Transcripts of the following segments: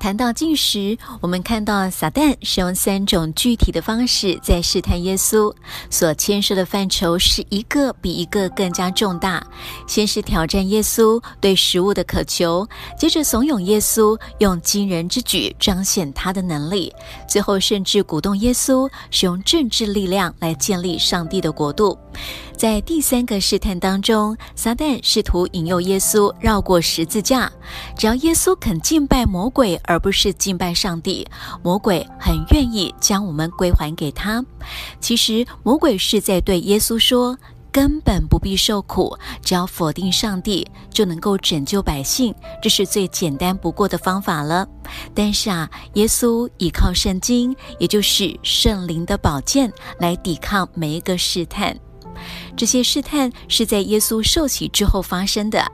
谈到进食，我们看到撒旦使用三种具体的方式在试探耶稣，所牵涉的范畴是一个比一个更加重大。先是挑战耶稣对食物的渴求，接着怂恿耶稣用惊人之举彰显他的能力，最后甚至鼓动耶稣使用政治力量来建立上帝的国度。在第三个试探当中，撒旦试图引诱耶稣绕过十字架。只要耶稣肯敬拜魔鬼，而不是敬拜上帝，魔鬼很愿意将我们归还给他。其实，魔鬼是在对耶稣说：“根本不必受苦，只要否定上帝，就能够拯救百姓。这是最简单不过的方法了。”但是啊，耶稣依靠圣经，也就是圣灵的宝剑，来抵抗每一个试探。这些试探是在耶稣受洗之后发生的。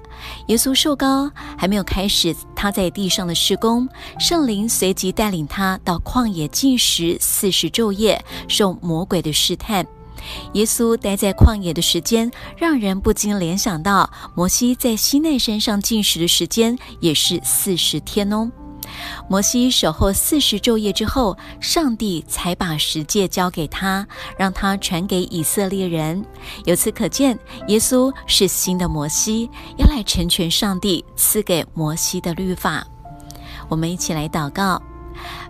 耶稣受膏还没有开始他在地上的施工，圣灵随即带领他到旷野进食四十昼夜，受魔鬼的试探。耶稣待在旷野的时间，让人不禁联想到摩西在西奈山上进食的时间也是四十天哦。摩西守候四十昼夜之后，上帝才把十诫交给他，让他传给以色列人。由此可见，耶稣是新的摩西，要来成全上帝赐给摩西的律法。我们一起来祷告。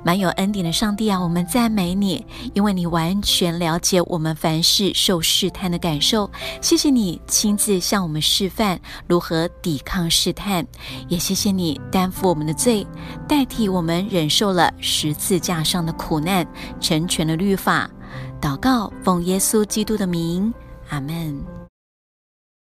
满有恩典的上帝啊，我们赞美你，因为你完全了解我们凡事受试探的感受。谢谢你亲自向我们示范如何抵抗试探，也谢谢你担负我们的罪，代替我们忍受了十字架上的苦难，成全了律法。祷告，奉耶稣基督的名，阿门。